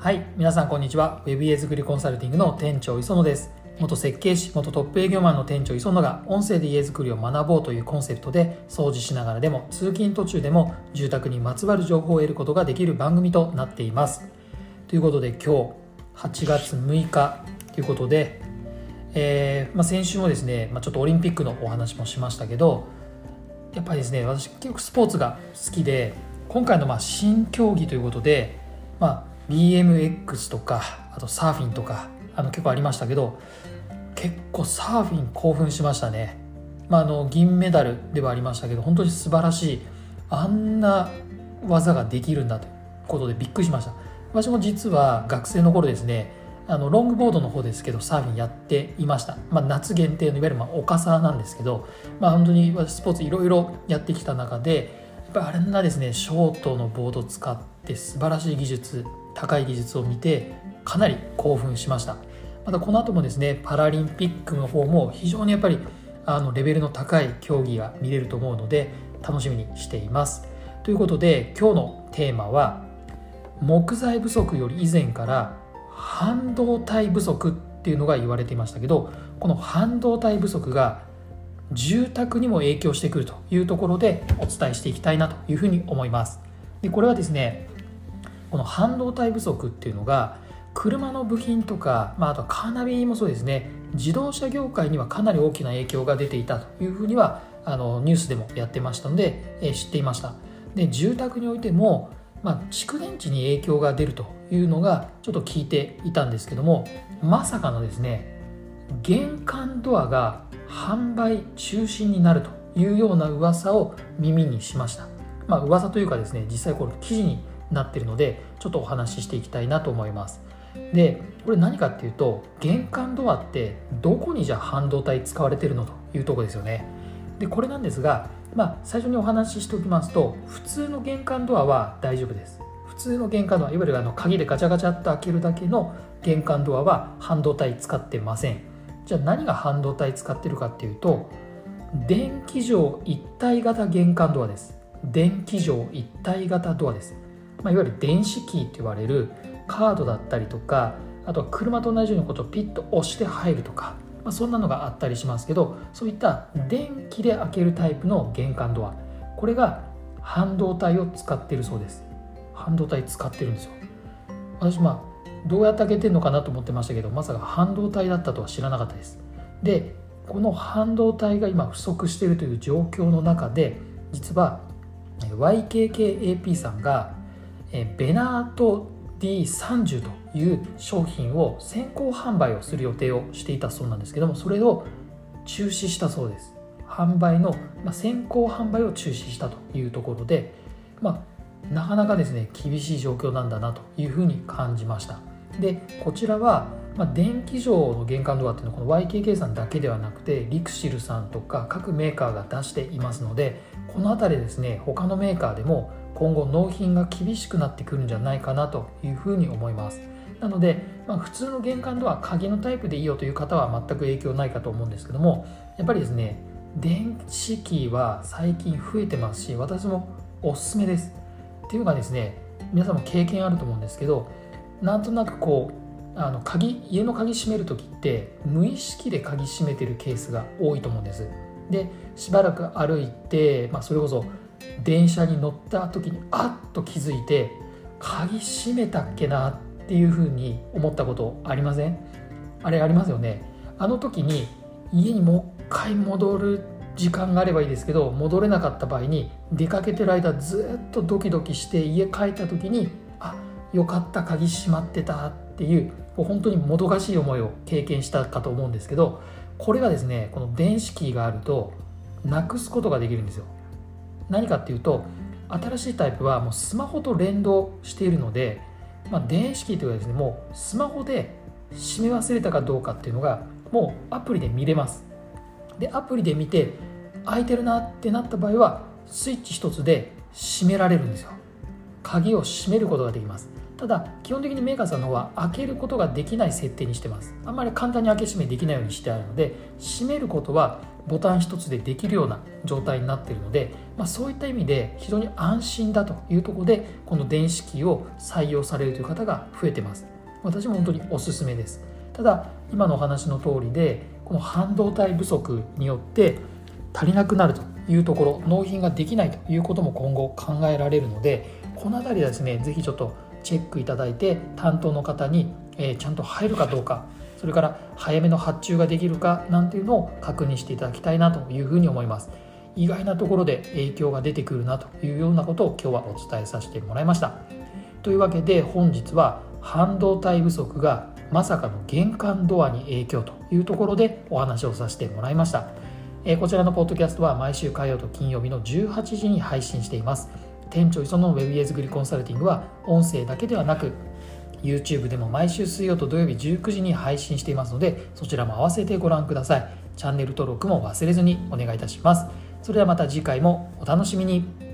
はい皆さんこんにちは。Web 家作りコンサルティングの店長磯野です。元設計士元トップ営業マンの店長磯野が音声で家づくりを学ぼうというコンセプトで掃除しながらでも通勤途中でも住宅にまつわる情報を得ることができる番組となっています。ということで今日8月6日ということで、えー、まあ、先週もですね、まあ、ちょっとオリンピックのお話もしましたけどやっぱりですね私結構スポーツが好きで今回のまあ新競技ということで、まあ、BMX とかあとサーフィンとかあの結構ありましたけど結構サーフィン興奮しましたね、まあ、あの銀メダルではありましたけど本当に素晴らしいあんな技ができるんだということでびっくりしました。私も実は学生の頃ですねあのロングボードの方ですけどサーフィンやっていました、まあ、夏限定のいわゆるまあお傘なんですけど、まあ、本当に私スポーツいろいろやってきた中でやっぱあれなですねショートのボード使って素晴らしい技術高い技術を見てかなり興奮しました。またこの後もですねパラリンピックの方も非常にやっぱりあのレベルの高い競技が見れると思うので楽しみにしています。ということで今日のテーマは木材不足より以前から半導体不足っていうのが言われていましたけどこの半導体不足が住宅にも影響してくるというところでお伝えしていきたいなというふうに思います。でこれはですねこの半導体不足っていうのが車の部品とか、まあ、あとカーナビもそうですね。自動車業界にはかなり大きな影響が出ていたというふうにはあのニュースでもやってましたので、え知っていました。で住宅においてもまあ、蓄電池に影響が出るというのがちょっと聞いていたんですけどもまさかのですね玄関ドアが販売中止になるというような噂を耳にしました。まあ噂というかですね実際これ記事になってるのでちょっとお話ししていきたいなと思います。でこれ何かっていうと玄関ドアってどこにじゃあ半導体使われてるのというとこですよね。でこれなんですがまあ、最初にお話ししておきますと普通の玄関ドアは大丈夫です。普通の玄関ドアいわゆるあの鍵でガチャガチャっと開けるだけの玄関ドアは半導体使ってません。じゃあ何が半導体使ってるかっていうと電気錠一体型玄関ドアです。電気錠一体型ドアです、まあ、いわゆる電子キーって言われるカードだったりとかあとは車と同じようにことをピッと押して入るとかまあ、そんなのがあったりしますけどそういった電気で開けるタイプの玄関ドアこれが半導体を使っているそうです。半導体使ってるんですよ。私まあどうやって開けてるのかなと思ってましたけどまさか半導体だったとは知らなかったです。でこの半導体が今不足しているという状況の中で実は YKKAP さんがベナート D30 という商品を先行販売をする予定をしていたそうなんですけどもそれを中止したそうです。販売の、まあ、先行販売を中止したというところで、まあ、なかなかですね厳しい状況なんだなというふうに感じました。でこちらは、まあ、電気錠の玄関ドアっていうのはこの YKK さんだけではなくてリクシルさんとか各メーカーが出していますのでこの辺りですね他のメーカーでも今後納品が厳しくなってくるんじゃないかなというふうに思います。なので、まあ、普通の玄関ドア鍵のタイプでいいよという方は全く影響ないかと思うんですけどもやっぱりですね電子キーは最近増えてますし私もおすすめです。っていうのがですね皆さんも経験あると思うんですけどなんとなくこうあの鍵家の鍵閉める時って無意識で鍵閉めてるケースが多いと思うんです。でしばらく歩いて、まあ、それこそ電車に乗った時にあっと気づいて鍵閉めたっけなっていうふうに思ったことありません？あれありますよね。あの時に家にもう一回戻る時間があればいいですけど戻れなかった場合に出かけてる間ずっとドキドキして家帰った時にあよかった鍵閉まってたっていう本当にもどかしい思いを経験したかと思うんですけどこれがですねこの電子キーがあるとなくすことができるんですよ。何かっていうと新しいタイプはもうスマホと連動しているので、まあ、電子キーというかですねもうスマホで閉め忘れたかどうかっていうのがもうアプリで見れます。でアプリで見て開いてるなってなった場合はスイッチ一つで閉められるんですよ。鍵を閉めることができます。ただ基本的にメーカーさんの方は開けることができない設定にしてます。あんまり簡単に開け閉めできないようにしてあるので閉めることはボタン一つでできるような状態になっているのでまあ、そういった意味で非常に安心だというところでこの電子機を採用されるという方が増えてます。私も本当におすすめです。ただ今のお話の通りでこの半導体不足によって足りなくなるというところ納品ができないということも今後考えられるのでこの辺りはですね是非ちょっとチェックいただいて担当の方に、えちゃんと入るかどうかそれから早めの発注ができるかなんていうのを確認していただきたいなというふうに思います。意外なところで影響が出てくるなというようなことを今日はお伝えさせてもらいました。というわけで本日は半導体不足がまさかの玄関ドアに影響というところでお話をさせてもらいました。こちらのポッドキャストは毎週火曜と金曜日の18時に配信しています。店長磯野のウェブ家作りコンサルティングは音声だけではなく YouTube でも毎週水曜と土曜日19時に配信していますのでそちらも併せてご覧ください。チャンネル登録も忘れずにお願いいたします。それではまた次回もお楽しみに。